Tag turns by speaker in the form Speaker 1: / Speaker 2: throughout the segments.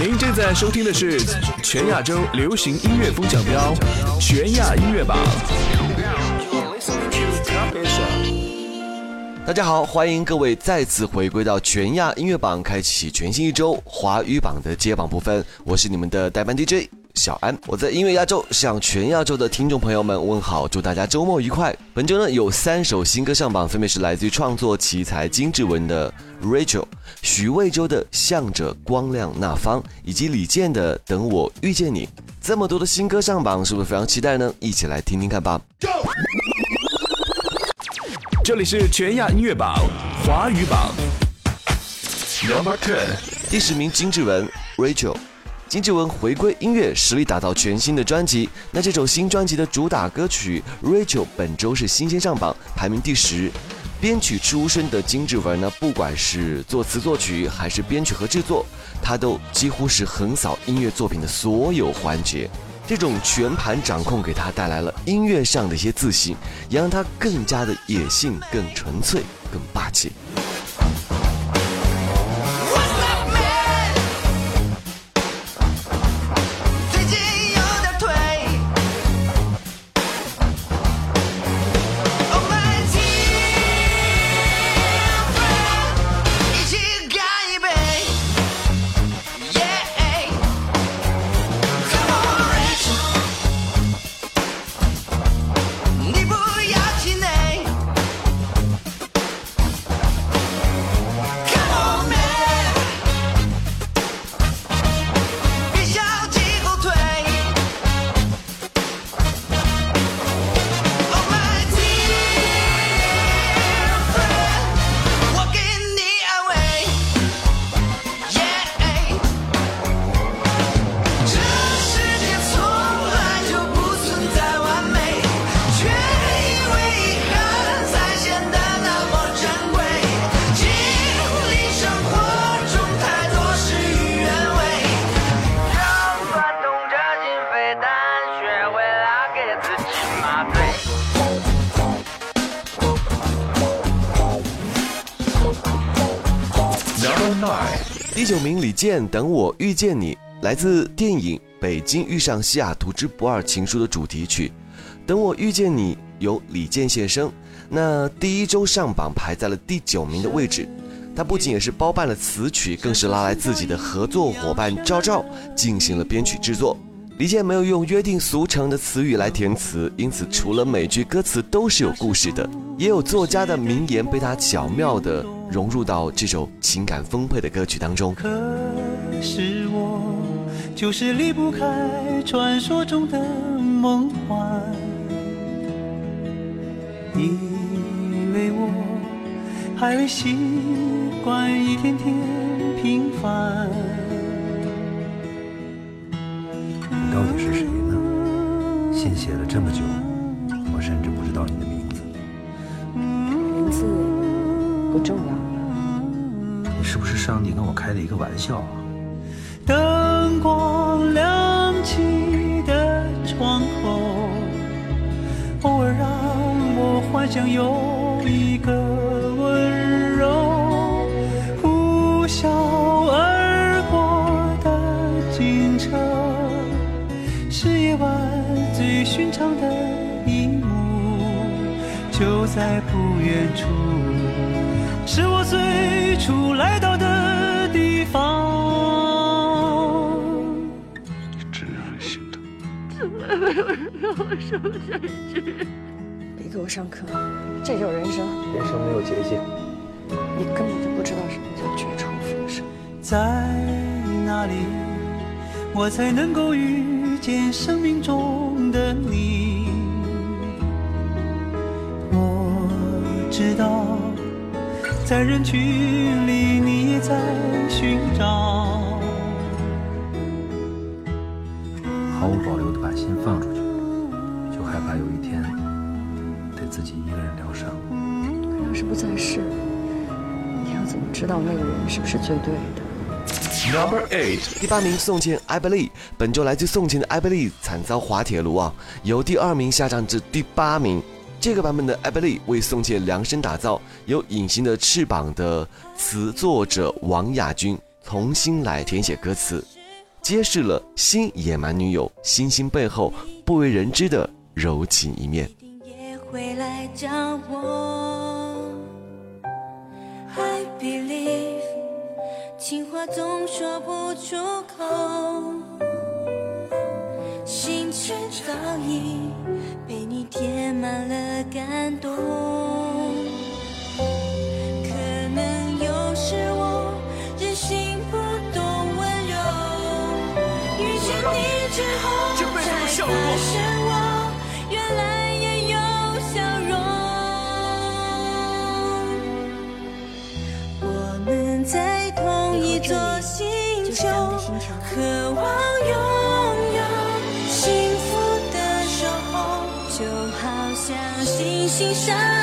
Speaker 1: 您正在收听的是全亚洲流行音乐风向标全亚音乐榜。
Speaker 2: 大家好，欢迎各位再次回归到全亚音乐榜，开启全新一周华语榜的接榜部分。我是你们的代班 DJ 小安，我在音乐亚洲向全亚洲的听众朋友们问好，祝大家周末愉快。本周呢有三首新歌上榜，分别是来自于创作奇才金志文的 Rachel、许魏洲的向着光亮那方，以及李健的等我遇见你。这么多的新歌上榜，是不是非常期待呢？一起来听听看吧。
Speaker 1: 这里是全亚音乐榜华语榜，Number Ten，
Speaker 2: 第十名金志文 Rachel，金志文回归音乐，实力打造全新的专辑。那这首新专辑的主打歌曲 Rachel 本周是新鲜上榜，排名第十。编曲出身的金志文呢，不管是作词作曲还是编曲和制作，他都几乎是横扫音乐作品的所有环节。这种全盘掌控给他带来了音乐上的一些自信，也让他更加的野性、更纯粹、更霸气。见，等我遇见你，来自电影《北京遇上西雅图之不二情书》的主题曲。等我遇见你，由李健献声。那第一周上榜排在了第九名的位置。他不仅也是包办了词曲，更是拉来自己的合作伙伴赵照进行了编曲制作。李健没有用约定俗成的词语来填词，因此除了每句歌词都是有故事的，也有作家的名言被他巧妙的。融入到这首情感丰沛的歌曲当中。
Speaker 3: 可是我就是离不开传说中的梦幻，因为我还未习惯一天天平凡。
Speaker 4: 你到底是谁呢？信写了这么久，
Speaker 5: 重要。
Speaker 4: 你是不是上帝跟我开了一个玩笑啊？
Speaker 3: 灯光亮起的窗口，偶尔让我幻想有一个温柔呼啸而过的警车，是夜晚最寻常的一幕，就在不远处，最初来到的地方真。
Speaker 5: 让我受下去！别给我上课，这就是人生。
Speaker 4: 人生没有捷径，
Speaker 5: 你根本就不知道什么叫绝处逢生。
Speaker 3: 在哪里，我才能够遇见生命中的你？在人群里，你也在寻找。
Speaker 4: 毫无保留的把心放出去，就害怕有一天得自己一个人疗伤。
Speaker 5: 他要是不在世，你要怎么知道那个人是不是最对的
Speaker 1: ？Number eight，
Speaker 2: 第八名宋茜《艾 Believe》，本周来自宋茜的《艾 Believe》惨遭滑铁卢啊，由第二名下降至第八名。这个版本的《I Believe》为宋茜量身打造，由《隐形的翅膀》的词作者王亚军重新来填写歌词。
Speaker 6: 揭示了新野蛮女友星星背后不为人知的柔情一面。
Speaker 5: 也会来找我。I believe，情话总说不出口，心却早已被你填满了感动。可能有时我任性不懂温柔，遇见你之后才发现我原来也有笑容。我们在同一座星球，渴望拥心
Speaker 6: 上。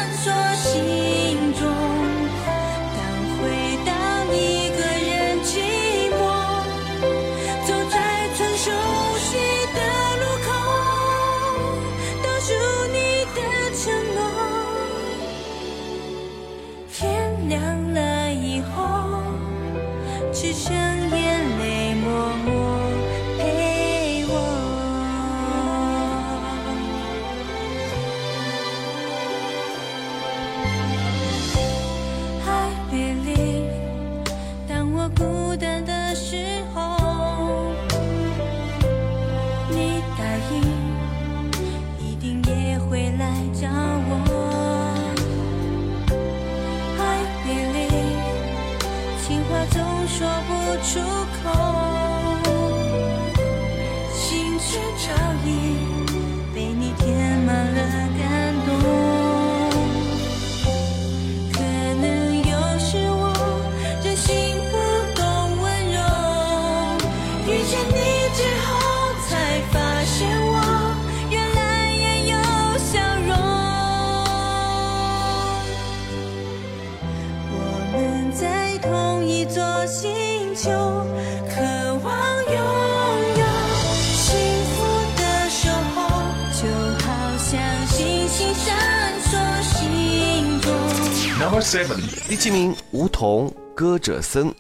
Speaker 6: 七名，梧桐歌者森，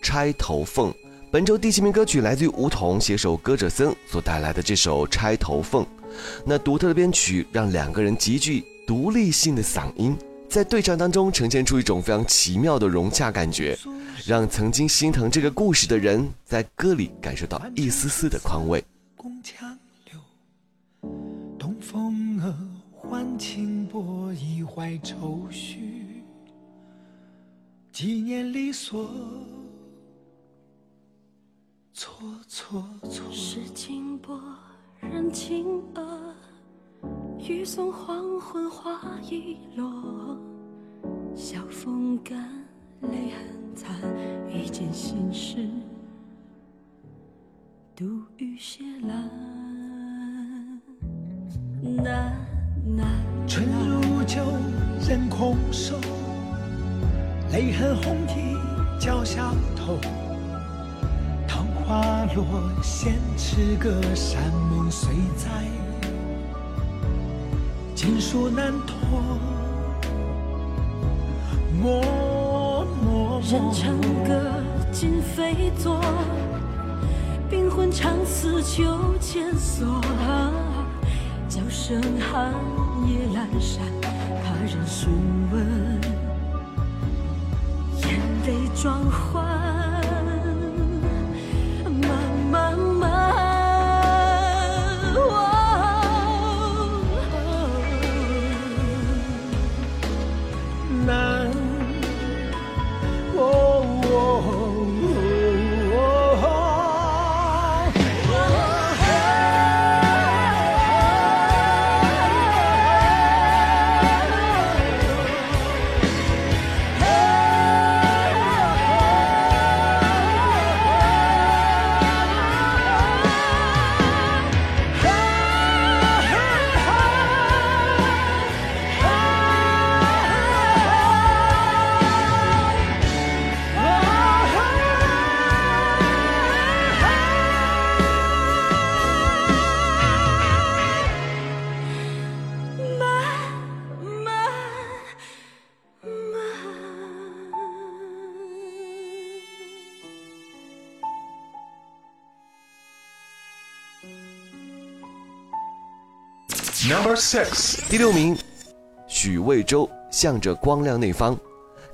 Speaker 6: 钗头凤。本周第七名歌曲来自于梧桐携手歌者森所带来的这首《钗头凤》。那独特的编曲让两个人极具独立性的嗓音，在对唱当中呈现出一种非常奇妙的融洽感觉，让曾经心疼这个故事的人在歌里感受到一丝丝的宽慰。
Speaker 3: 宫墙柳，东风儿唤清波，一怀愁绪。几年离索，错错错。
Speaker 7: 是清波人情恶，雨送黄昏花已落。晓风干，泪痕残，一件心事，独语斜阑。难难
Speaker 3: 春如酒，人空瘦，泪痕红衣脚下头。桃花落，闲池歌，山盟虽在，锦书难托。默默
Speaker 7: 人唱歌今非昨，冰魂长思秋千索。叫声寒夜阑珊，怕人询问，
Speaker 3: 霜花
Speaker 8: Number six，
Speaker 2: 第六名，许魏洲向着光亮那方。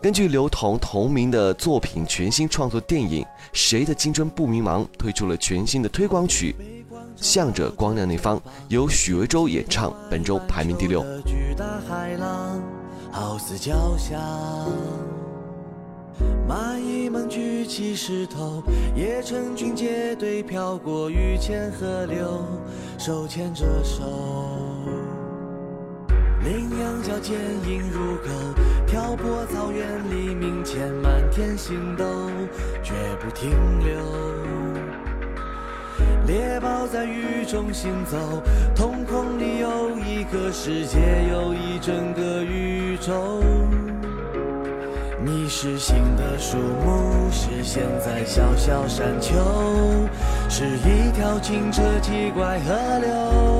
Speaker 2: 根据刘同同名的作品全新创作电影《谁的青春不迷茫》推出了全新的推广曲《向着光亮那方》，由许魏洲演唱，本周排名第六。
Speaker 9: 巨大海浪好似脚下，蚂蚁们举起石头，也成群结队飘过雨前河流，手牵着手。羚羊角坚硬如狗，漂泊草原黎明前满天星斗，绝不停留。猎豹在雨中行走，瞳孔里有一个世界，有一整个宇宙。你是新的树木，是现在小小山丘，是一条清澈奇怪河流。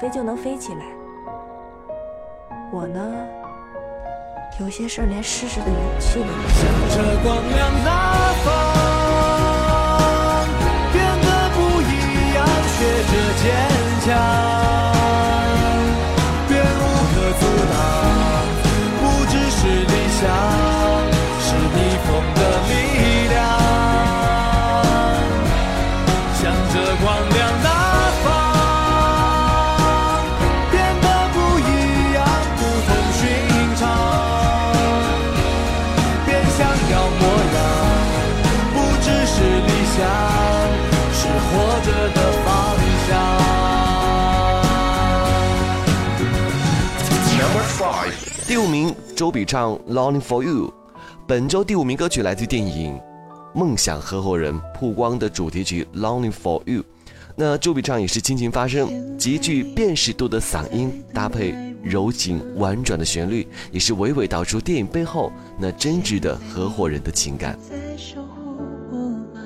Speaker 5: 飞就能飞起来。我呢，有些事儿连试试的勇气都没有。
Speaker 9: 向着光亮那方，变得不一样，学着坚强。别无可阻挡，不只是理想，
Speaker 2: 周笔畅《Longing for You》。本周第五名歌曲来自电影《梦想合伙人》曝光的主题曲《Longing for You》。那周笔畅也是倾情发声，极具辨识度的嗓音，搭配柔情婉转的旋律，也是娓娓道出电影背后那真挚的合伙人的情感。
Speaker 10: 在守护我吗？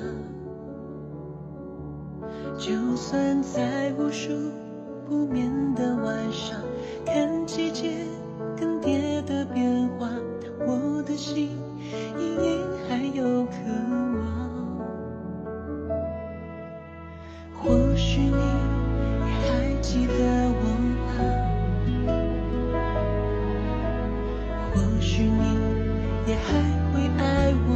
Speaker 10: 就算在无数不眠的晚上，看季节的变化，我的心隐隐还有渴望。或许你还记得我吧？或许你也还会爱我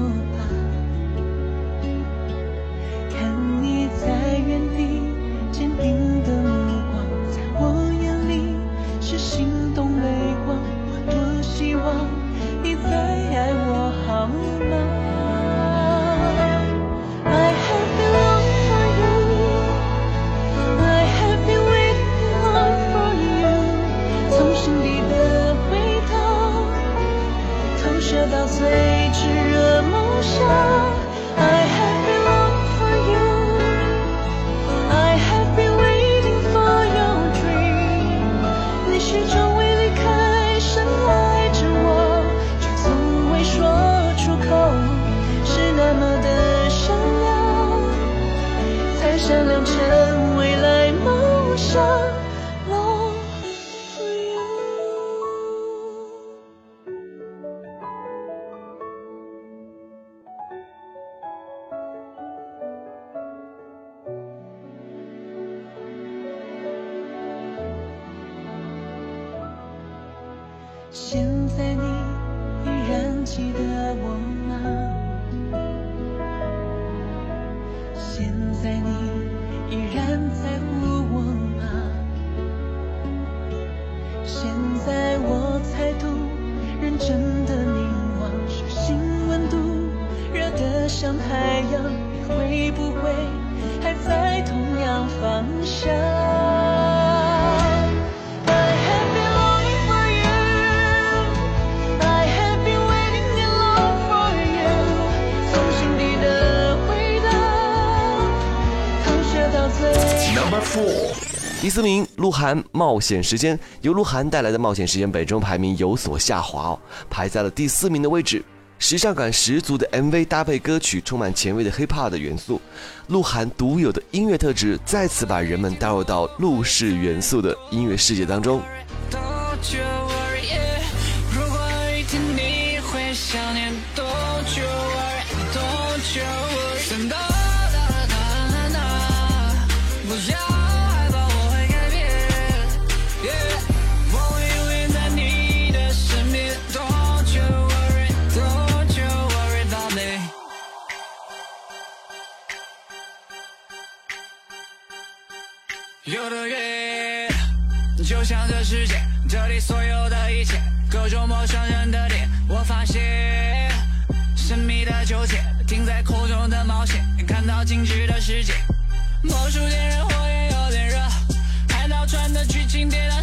Speaker 10: 投射到最炽热梦想。
Speaker 2: 冒险时间》由鹿晗带来的《冒险时间》本周排名有所下滑哦，排在了第四名的位置。时尚感十足的 MV 搭配歌曲，充满前卫的 hip hop 的元素，鹿晗独有的音乐特质再次把人们带入到陆式元素的音乐世界当
Speaker 11: 中。静止的世界，魔术点燃火焰有点热，海盗船的剧情跌宕，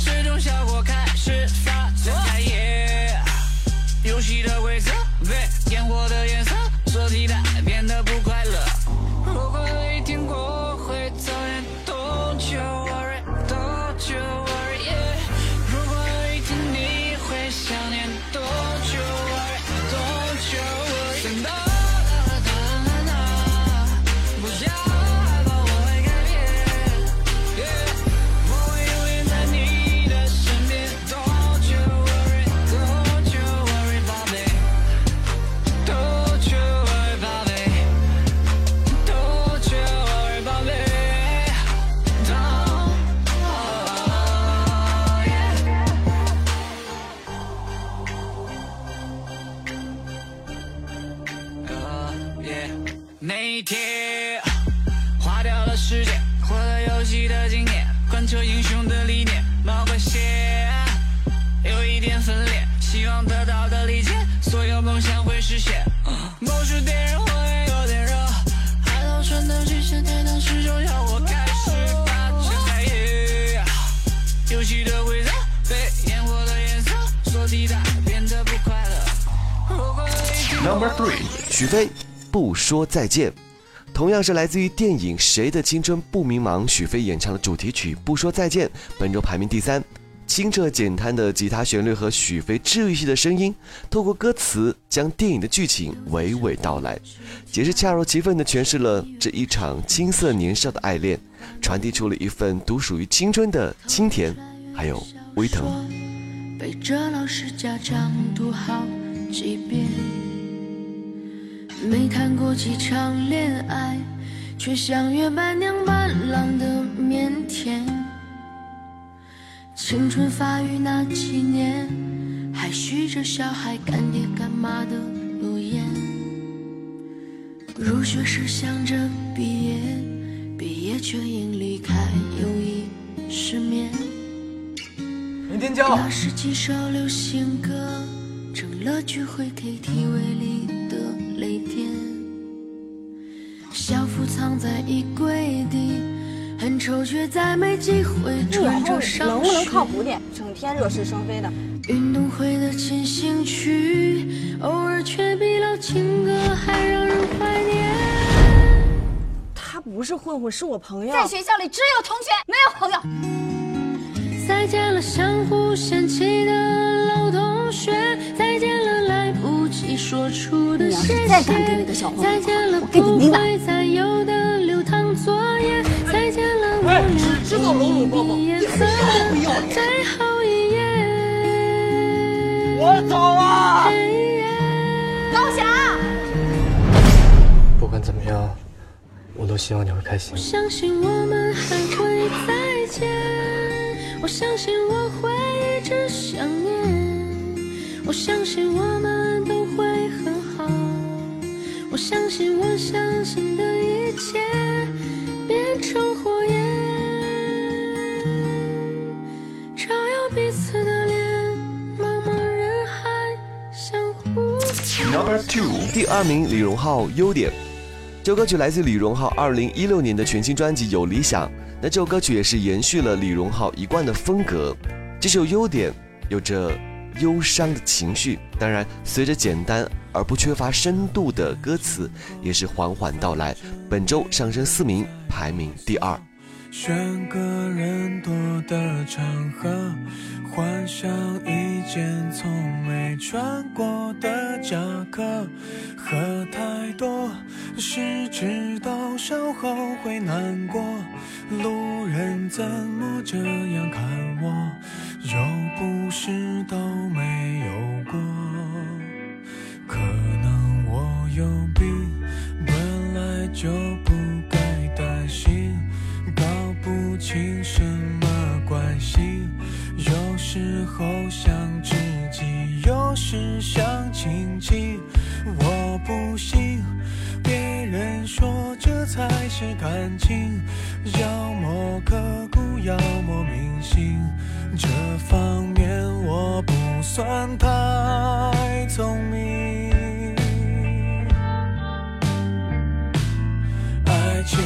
Speaker 2: 许飞不说再见，同样是来自于电影《谁的青春不迷茫》，许飞演唱的主题曲《不说再见》，本周排名第三。清澈简单的吉他旋律和许飞治愈系的声音，透过歌词将电影的剧情娓娓道来，也是恰如其分地诠释了这一场青涩年少的爱恋，传递出了一份独属于青春的清甜，还有微疼。
Speaker 12: 背着老师家长读好几遍，没谈过几场恋爱，却像约伴娘伴郎的腼腆。青春发育那几年，还许着小孩干爹干妈的诺言。入学时想着毕业，毕业却因离开友谊失眠。
Speaker 13: 林天骄，
Speaker 12: 那是几首流行歌，成了聚会 KTV 里的泪点。校服藏在衣柜底，很丑，却再没机会穿
Speaker 14: 后
Speaker 12: 着上
Speaker 14: 能不能。靠谱点？整天惹是生非的。
Speaker 12: 运动会的进行曲，偶尔却比老情歌还让人怀念。
Speaker 14: 他不是混混，是我朋友。
Speaker 15: 在学校里只有同学，没有朋友。
Speaker 12: 再见了相互嫌弃的老同学，
Speaker 15: 你要是
Speaker 12: 谢谢。
Speaker 15: 再敢跟那个小朋友
Speaker 12: 再见了
Speaker 15: 我跟你
Speaker 12: 不
Speaker 15: 没完
Speaker 12: 会再有的流淌作业，再见了我
Speaker 13: 哎
Speaker 12: 俩
Speaker 13: 只知道搂搂抱抱
Speaker 12: 毕业册
Speaker 13: 不要
Speaker 12: 的最后一页。
Speaker 13: 我走啊！
Speaker 15: 高翔，
Speaker 4: 不管怎么样，我都希望你会开心
Speaker 12: 我。相信我们还会再见，我相信我会一直想念，我相信我们都会很好，我相信我相信的一切变成火焰，照耀彼此的脸，茫茫人海相互。
Speaker 1: Number two，
Speaker 2: 第二名李荣浩优点，这首歌曲来自李荣浩二零一六年的全新专辑《有理想》。那这首歌曲也是延续了李荣浩一贯的风格。这首优点有着忧伤的情绪，当然随着简单而不缺乏深度的歌词，也是缓缓到来。本周上升四名，排名第二。
Speaker 16: 选个人多的场合，换上一件从没穿过的夹克。喝太多是知道稍后会难过，路人怎么这样看我？又不是都没有过，可能我有病，本来就不情什么关系，有时候想知己，有时想亲戚。我不信别人说这才是感情，要么刻骨，要么铭心。这方面我不算太聪明，爱情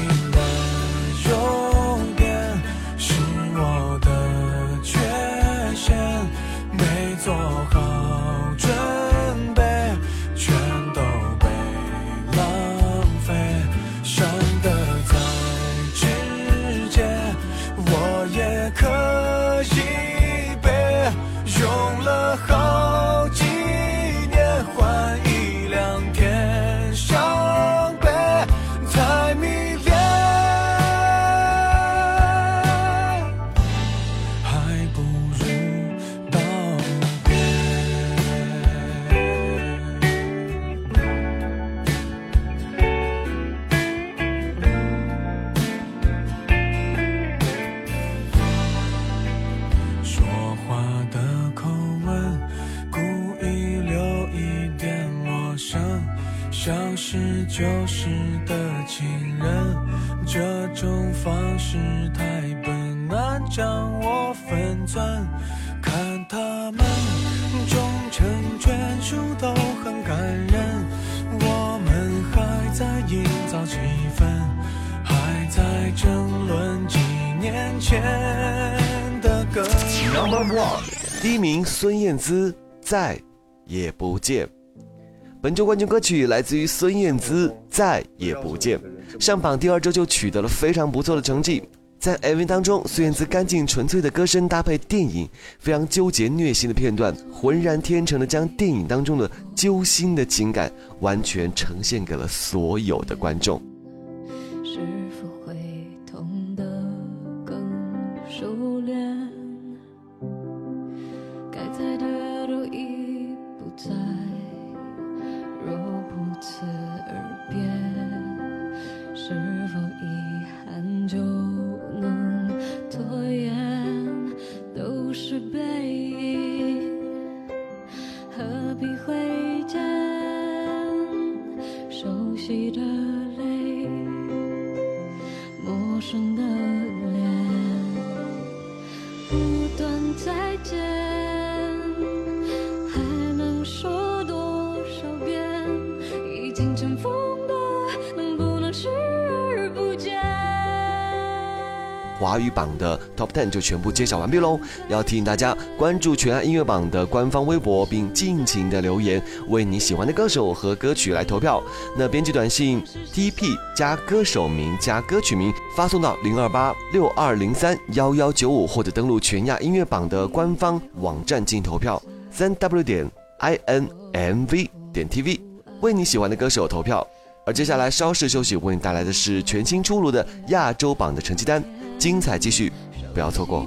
Speaker 16: 让我分寸，看他们终成眷属都很感人，我们还在营造气氛，还在争论几年前的歌。
Speaker 2: number one 第一名孙燕姿再也不见，本周冠军歌曲来自于孙燕姿再也不见，上榜第二周就取得了非常不错的成绩。在 MV 当中，孙燕姿干净纯粹的歌声搭配电影非常纠结虐心的片段，浑然天成的将电影当中的揪心的情感完全呈现给了所有的观众。语榜的 Top Ten 就全部揭晓完毕喽！要提醒大家关注全爱音乐榜的官方微博，并尽情的留言，为你喜欢的歌手和歌曲来投票。那编辑短信 TP 加歌手名加歌曲名发送到零二八六二零三幺幺九五，或者登录全亚音乐榜的官方网站进行投票，三 W 点 I N M V 点 T V，为你喜欢的歌手投票。而接下来稍事休息，为你带来的是全新出炉的亚洲榜的成绩单。精彩继续，不要错过。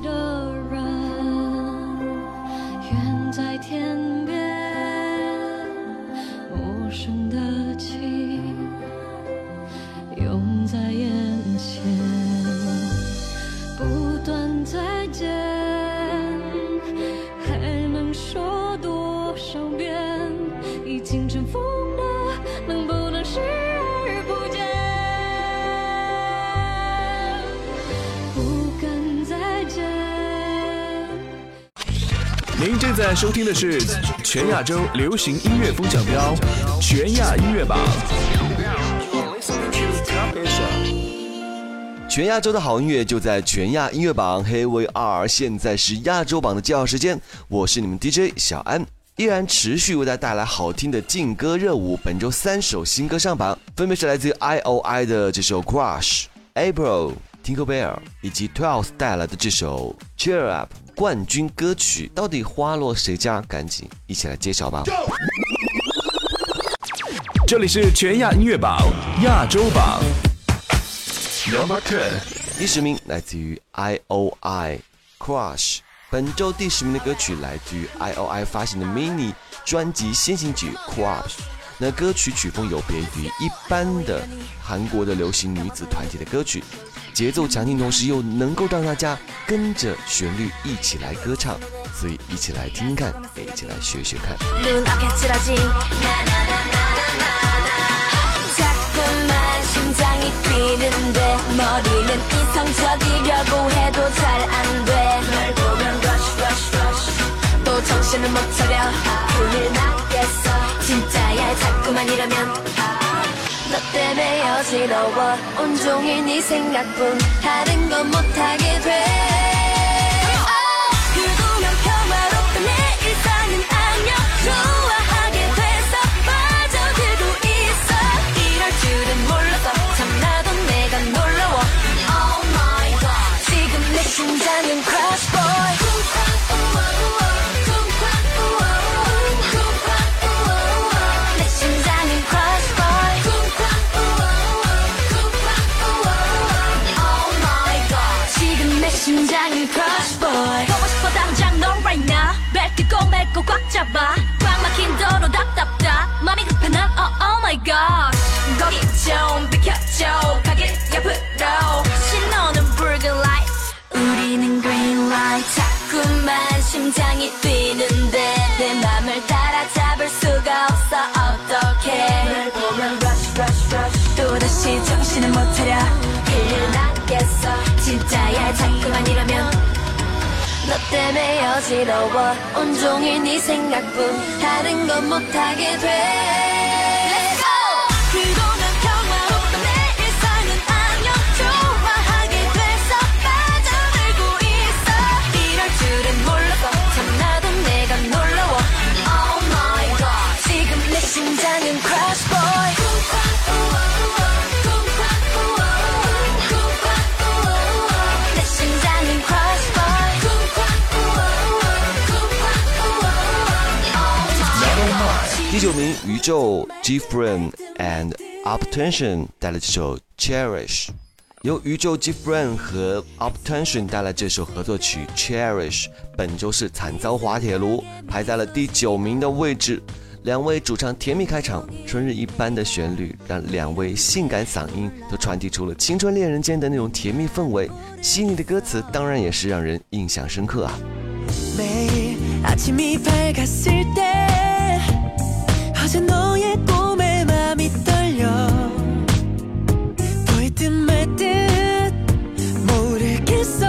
Speaker 1: 您正在收听的是全亚洲流行音乐风向标，全亚音乐榜。
Speaker 2: 全亚洲的好音乐就在全亚音乐榜黑 V R，现在是亚洲榜的介绍时间，我是你们 DJ 小安，依然持续为大家带来好听的劲歌热舞。本周三首新歌上榜，分别是来自 I O I 的这首 Crush、April、Tinker Bell 以及 Twelve 带来的这首 Cheer Up 冠军歌曲，到底花落谁家？赶紧一起来揭晓吧！
Speaker 1: 这里是全亚音乐榜亚洲榜。Number Ten，
Speaker 2: 第十名来自于 I O I Crush。本周第十名的歌曲来自于 I O I 发行的 mini 专辑先行曲 Crush。那歌曲曲风有别于一般的韩国的流行女子团体的歌曲，节奏强劲，同时又能够让大家跟着旋律一起来歌唱。所以一起来听听看，一起来学学看。
Speaker 17: 너 때문에 어지러워. 온종일 네 생각뿐 다른 건 못하게 돼 뜯고 맺고 꽉 잡아 꽉 막힌 도로 답답다 맘이 급해 난 oh, oh my god 거기 좀 비켜줘 너 때문에 어지러워 온종일 네 생각뿐 다른 건 못하게 돼. Let's go! 그동
Speaker 2: 九名，宇宙 G Friend and Uptension 带来这首 Cherish，由宇宙 G Friend 和 Uptension 带来这首合作曲 Cherish，本周是惨遭滑铁卢，排在了第九名的位置。两位主唱甜蜜开场，春日一般的旋律让两位性感嗓音都传递出了青春恋人间的那种甜蜜氛围，细腻的歌词当然也是让人印象深刻啊。
Speaker 8: 어제 너의 꿈에 맘이 떨려. 보일 듯말듯 모르겠어.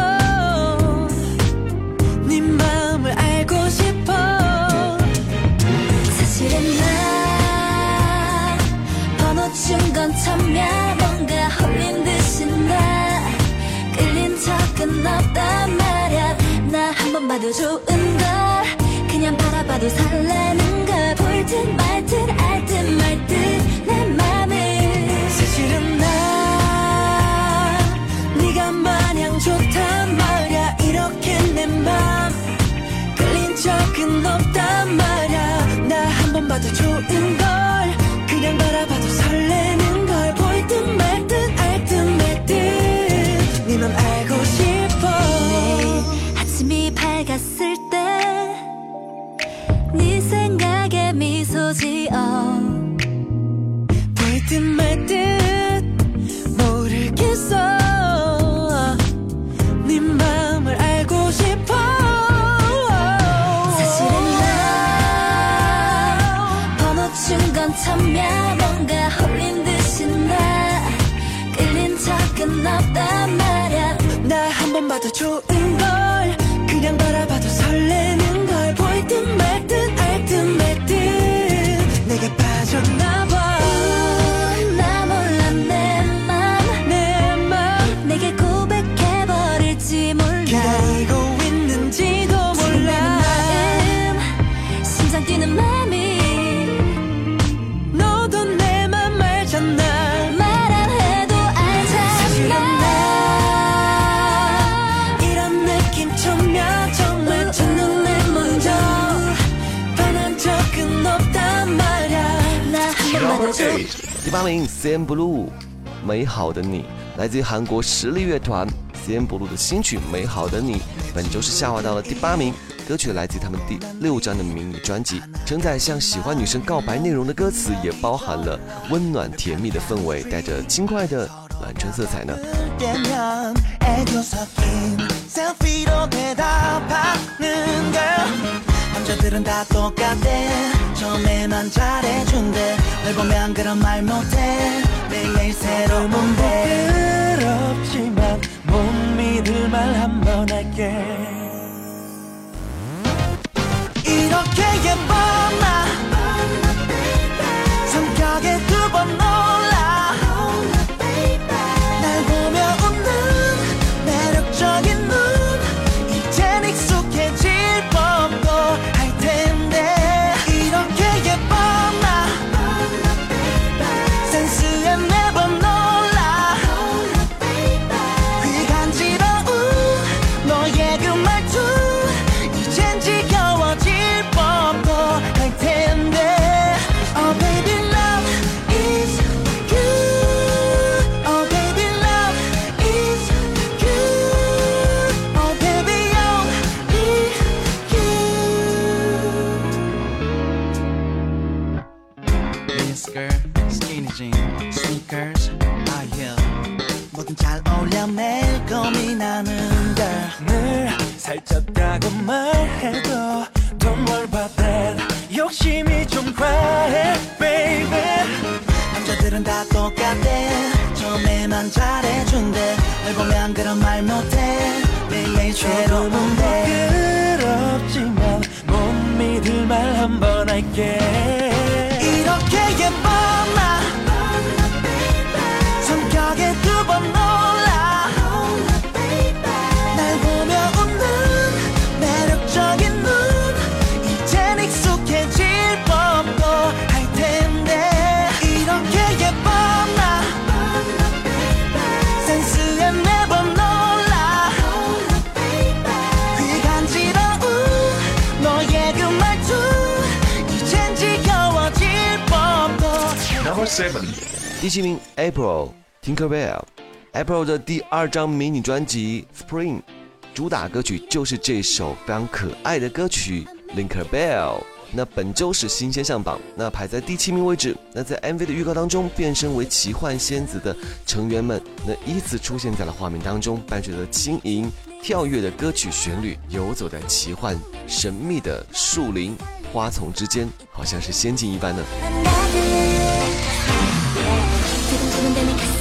Speaker 8: 네 마음을 알고 싶어.
Speaker 17: 사실은 나 번호 준건 처음이야. 뭔가 홀린 듯이 나 끌린 적은 없단 말야. 나 한 번 봐도 좋은 걸 그냥 바라봐도 설레
Speaker 8: 不
Speaker 6: 够八名，CN Blue，美好的你，来自于韩国实力乐团 CN Blue 的新曲《美好的你》，本周是下滑到了第八名。歌曲来自他们第六张的迷你专辑，承载向喜欢女生告白内容的歌词，也包含了温暖甜蜜的氛围，带着轻快的暖春色彩呢。
Speaker 18: 널 보면 그런 말 못해. 매일매일 새로운 몸 부끄럽지만 못 믿을 말 한 번 할게. 해도 about that 욕심이 좀 과해 baby. 남자들은 다 똑같대 처음에만 잘해준대. 널 보면 그런 말 못해. 매일매일 새로운데. 부끄럽지만 못 믿을 말 한 번 할게
Speaker 8: seven.
Speaker 6: 第七名，April Tinkerbell。April 的第二张迷你专辑《Spring》，主打歌曲就是这首非常可爱的歌曲《Linker Bell》。那本周是新鲜上榜，那排在第七名位置。那在 MV 的预告当中，变身为奇幻仙子的成员们，那依次出现在了画面当中，伴随着轻盈跳跃的歌曲旋律，游走在奇幻神秘的树林花丛之间，好像是仙境一般呢。面对你。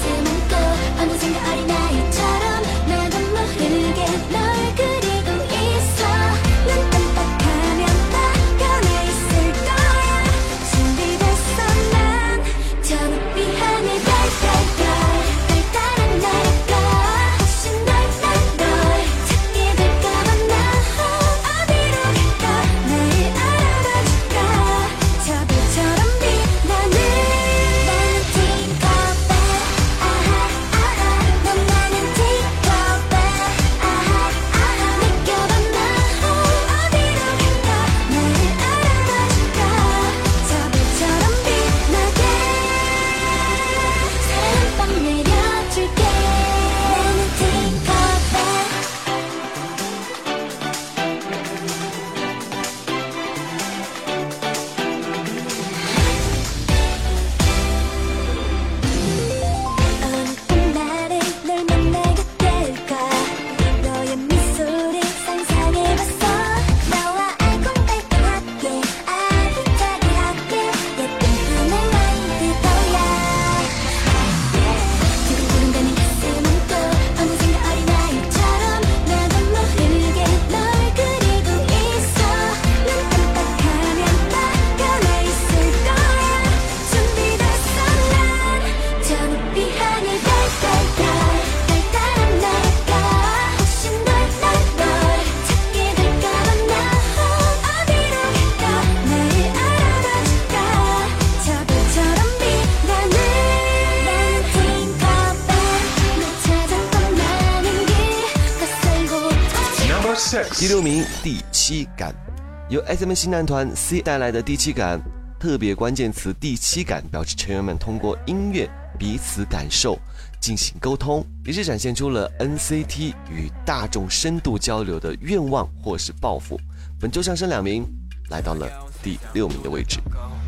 Speaker 6: 由 SM 新男团 C 带来的第七感。
Speaker 2: 特别关键词第七感，表示成员们通过音乐彼此感受进行沟通，也是展现出了 NCT 与大众深度交流的愿望或是抱负。本周上升两名，来到了第六名的位置。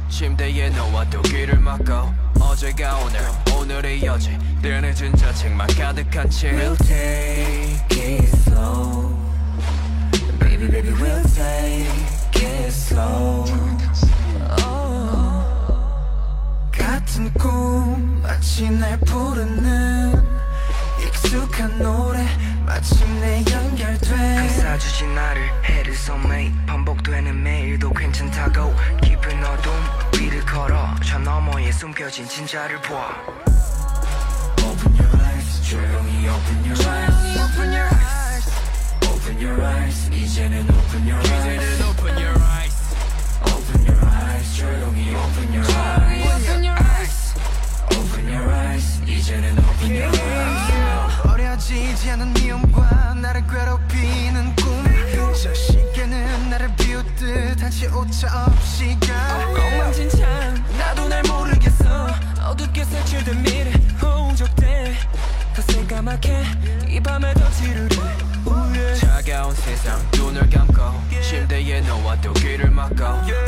Speaker 19: 침대에 누워도 귀를 막고 어제가 오늘 오늘의 여지 늘 늦은 자책만 가득한 채 We'll take it slow Baby baby we'll take it slow oh.
Speaker 18: 같은 꿈 마치 날 부르는 익숙한 노래 마침내 연결돼
Speaker 20: 감싸주지 나를 해를 섬에 반복되는 매일도 괜찮다고 깊은 어둠 위를 걸어 저 너머에 숨겨진 진짜를 봐
Speaker 18: Open your eyes 조용히 open your eyes
Speaker 19: your eyes
Speaker 18: 이제는 open your eyes
Speaker 19: 이제는 open your eyes
Speaker 18: Open your eyes 조용히 open your eyes
Speaker 19: Open your eyes
Speaker 18: Open your eyes 이제는 open your eyes 버려지지 않은 미움과 나를 괴롭히는 꿈저 시계는 나를 비웃듯 한치 오차 없이 가
Speaker 19: 엉망진창 나도 날 모르겠어 어둡게 색칠된 미래 홍적돼 더 새까맣게 이 밤에 더 우예. 차가운 세상 눈을 감고 침대에 누워도 귀를 막고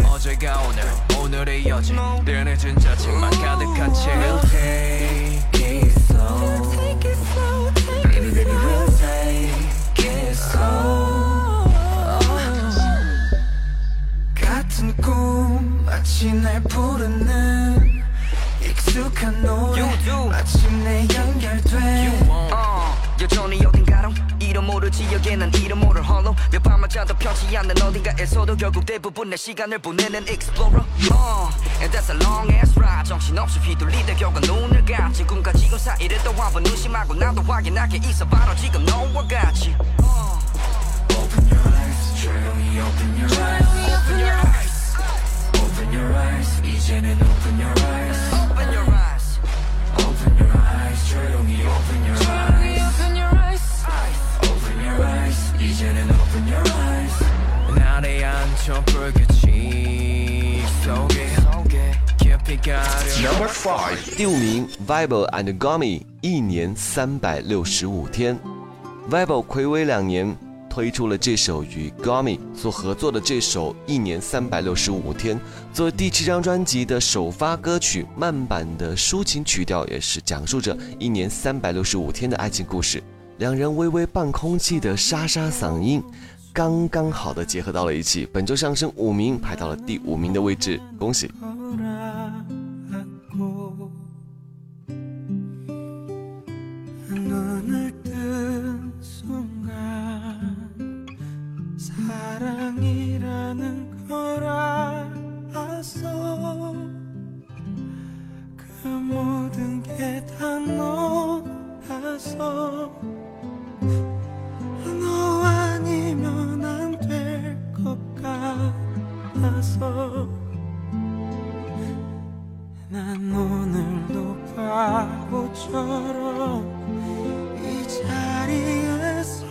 Speaker 19: 어제가 오늘 오늘의 여지 늘 늦은 자책만 가득한 채.
Speaker 18: We'll take it slow. Baby baby we'll take it slow. 같은 꿈 마치 날 부르는 익숙한 노래. 마침내 연결돼.
Speaker 20: 어, 여전히 이름 모를 지역에 난 이름 모를 홀로 몇 밤을 자도 편치 않는 어딘가에서도 결국 대부분 내 시간을 보내는 explorer uh, And that's a long ass ride 정신없이 휘둘리다 결국 눈을 감 지금과 지금 사이를 또 한 번 의심하고 나도 확인하게 있어 바로 지금 너와 같이 uh.
Speaker 18: Open your eyes 조용히 open your eyes
Speaker 19: Open your eyes
Speaker 18: Open your eyes 이제는 open your eyes
Speaker 20: Open your eyes
Speaker 18: Open your eyes 조용히 open your eyes 이제는 open your eyes
Speaker 19: 날에 앉혀 불빛이 속에 깊이 가려
Speaker 21: Number five，
Speaker 2: 第五名，Vibo and Gummy 一年三百六十五天。Vibo 暌违两年推出了这首与 Gummy 所合作的这首《一年三百六十五天》，作为第七张专辑的首发歌曲，慢版的抒情曲调也是讲述着一年三百六十五天的爱情故事。 两人微微半空气的沙沙嗓音，刚刚好的结合到了一起。本周上升五名，排到了第五名的位置，恭喜！
Speaker 6: 안고 눈을 뜬 순간 사랑이라는 걸 알았어 그 모든 게 다 너라서 너 아니면 안 될 것 같아서. 난 오늘도 바보처럼 이 자리에서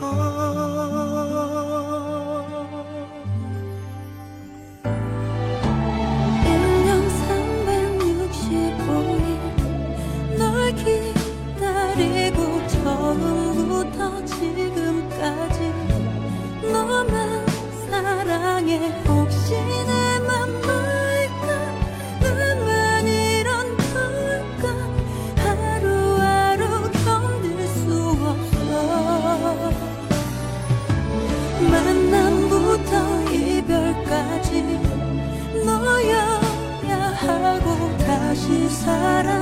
Speaker 8: 사랑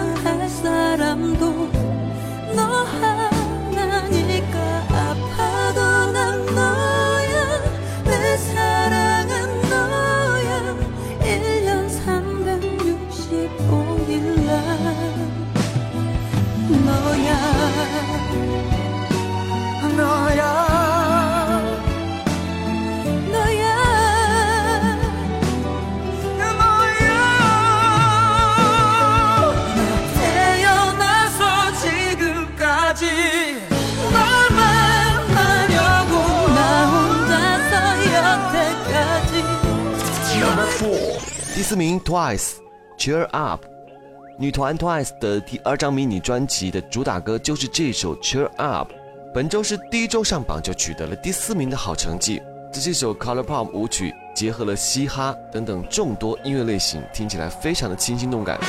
Speaker 2: 四名 Twice，Cheer Up。女团 Twice 的第二张迷你专辑的主打歌就是这首 Cheer Up。本周是第一周上榜就取得了第四名的好成绩。这是一首 Color Pop 舞曲，结合了嘻哈等等众多音乐类型，听起来非常的清新动感。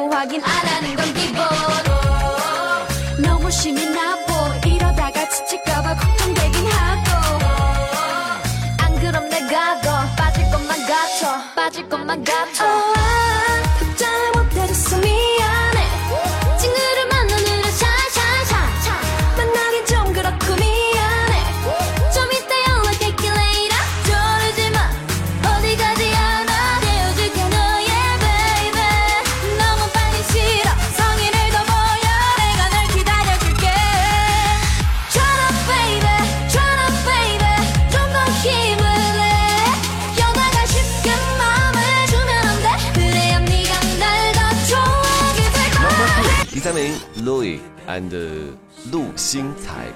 Speaker 17: 읽고 확인 안 하는 건 기본 너무 심이 나보 이러다가 지칠까봐 걱정되긴 하고. 안 그럼 내가 더 빠질 것만 같아 빠질 것만 같아
Speaker 2: 星材，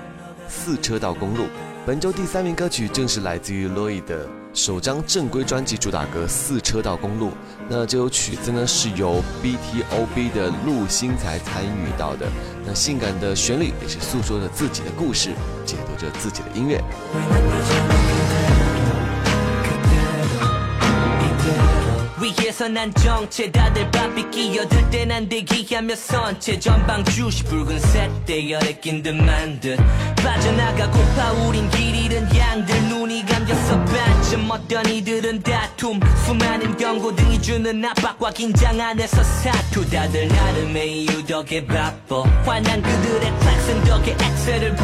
Speaker 2: 四车道公路。本周第三名歌曲正是来自于 l o y 的首张正规专辑主打歌《四车道公路》。那这首曲子呢是由 BTOB 的陆星才参与到的。那性感的旋律也是诉说着自己的故事，解读着自己的音乐。
Speaker 22: 위에서 난 정체 다들 바삐 끼어들 땐난 대기하며 선체. 전방 주시 붉은 색 대 열에 낀 듯 만 듯 빠져나가고 파 우린 길 잃은 양들 눈이 감겨서 반쯤 어떤 이들은 다툼. 수많은 경고 등이 주는 압박과 긴장 안에서 사투. 다들 나름의 이유 덕에 바빠 화난 그들의 클락슨 덕에 낭만이란 잔을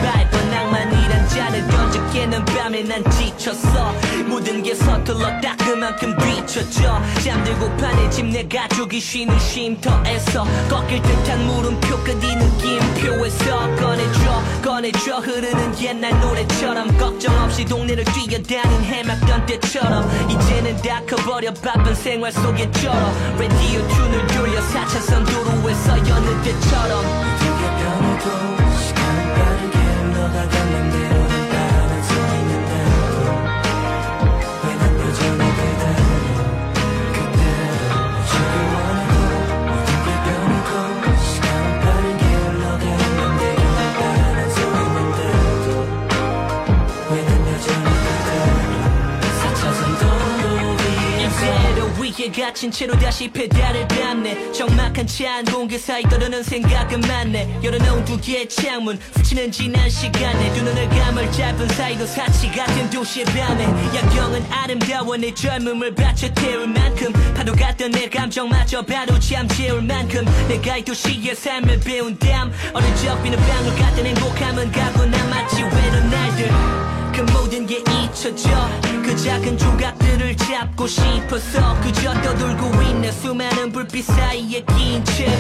Speaker 22: 깨는 밤에 난 지쳤어. 모든 게 서툴러 딱 그만큼 비춰져. 잠들고 파 내 집 내 가족이 쉬는 쉼터에서 꺾일 듯한 물음표 끝이 느낌표에서 꺼내줘 꺼내줘. 흐르는 옛날 노래처럼 걱정 없이 동네를 뛰어다닌 해맑던 때처럼 이제는 다 커버려 바쁜 생활 속에 쩔어. 라디오 튠을 돌려 4차선 도로에서 여느 때처럼.
Speaker 9: 네가 변해도 시간은 빠르게 맘대 위에
Speaker 22: 갇힌 채로 다시 페달을 밟네. 적막한 차한 공기 사이 떠도는 생각은 많네. 열어놓은 두 개의 창문 스치는 지난 시간에. 두 눈을 감을 짧은 사이도 사치 같은 도시의 밤에. 야경은 아름다워 내 젊음을 바쳐 태울 만큼. 파도 같던 내 감정마저 바로 잠재울 만큼. 내가 이 도시의 삶을 배운 담 어릴 적 비는 방울 같은 행복함은 가고 남았지 외로운 날들 그 모든 게 잊혀져 그 작은 조각들을 잡고 싶어서 그저 떠돌고 있네 수많은 불빛 사이에 낀 채로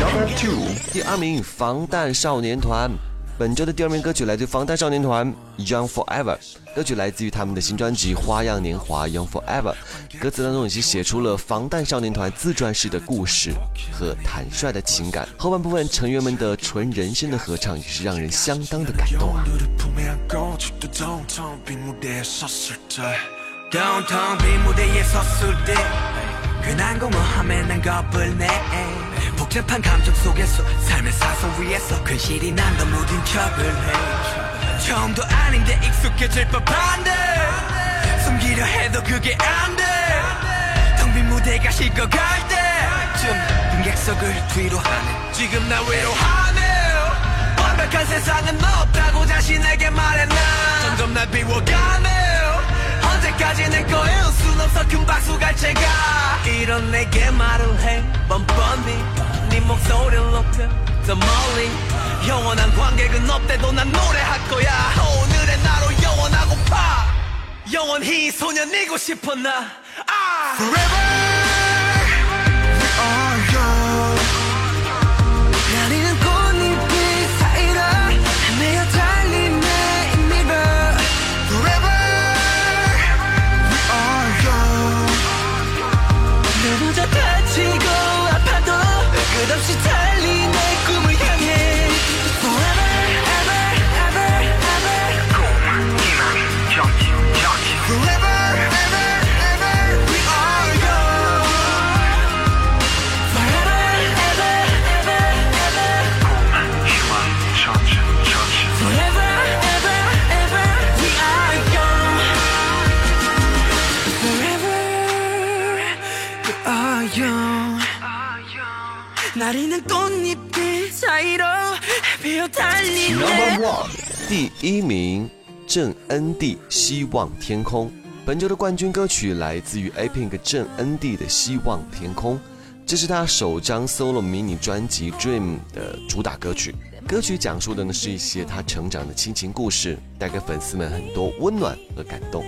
Speaker 2: Number two，第二名防弹少年团。 本周的第二名歌曲来自防弹少年团《Young Forever》，歌曲来自于他们的新专辑《花样年华 Young Forever》。歌词当中已经写出了防弹少年团自传式的故事和坦率的情感，后半部分成员们的纯人声的合唱也是让人相当的感动啊。
Speaker 9: 괜한 공허함에 난 겁을 내. 복잡한 감정 속에서 삶의 사선 위에서 근실이 난 더 무딘 척을 해. 처음도 아닌데 익숙해질 법한데 숨기려 해도 그게 안돼 텅 빈 무대가 식어갈 때쯤 빈객석을 뒤로 하네. 지금 나 외로워하네. 완벽한 세상은 없다고 자신에게 말해 나. 점점 날 비워가네 언제까지 내 거일 순 없어. 큰 박수 갈채가. 이런 내게 말을 해. 뻔뻔히. 네 목소리를 높여. 더 멀리. 영원한 관객은 없대도 난 노래할 거야. 오늘의 나로 영원하고파. 영원히 소년이고 싶어 나. 아!
Speaker 18: 나
Speaker 6: 第一名，郑恩地《希望天空》。本周的冠军歌曲来自于 A Pink 郑恩地的《希望天空》，这是他首张 solo 迷你专辑《Dream》的主打歌曲。歌曲讲述的呢是一些他成长的亲情故事，带给粉丝们很多温暖和感动。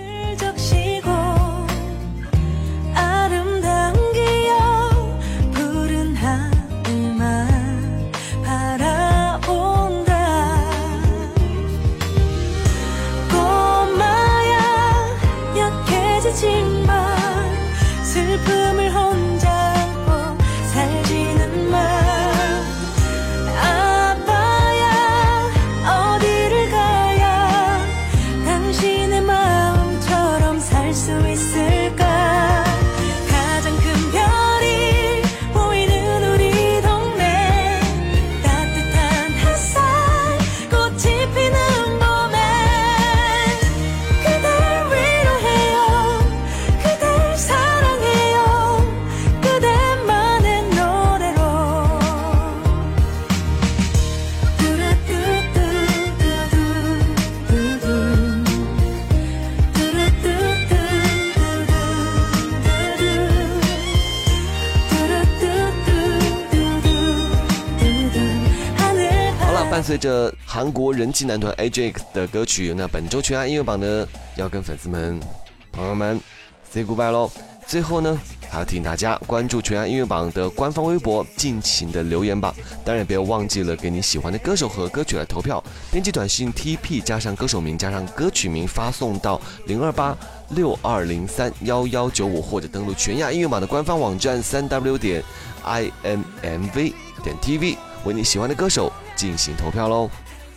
Speaker 6: 着韩国人气男团 AJX 的歌曲，那本周全亚音乐榜呢要跟粉丝们、朋友们 say goodbye 喽。最后呢，还要提醒大家关注全亚音乐榜的官方微博，尽情的留言吧。当然，也不要忘记了给你喜欢的歌手和歌曲来投票。编辑短信 TP 加上歌手名加上歌曲名发送到零二八六二零三幺幺九五，或者登录全亚音乐榜的官方网站三 w 点 I M M V 点 tv，为你喜欢的歌手进行投票喽。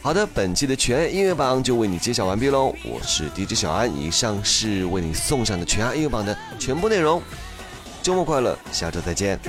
Speaker 6: 好的，本期的全音乐榜就为你揭晓完毕喽。我是 DJ 小安，以上是为你送上的全音乐榜的全部内容。周末快乐，下周再见。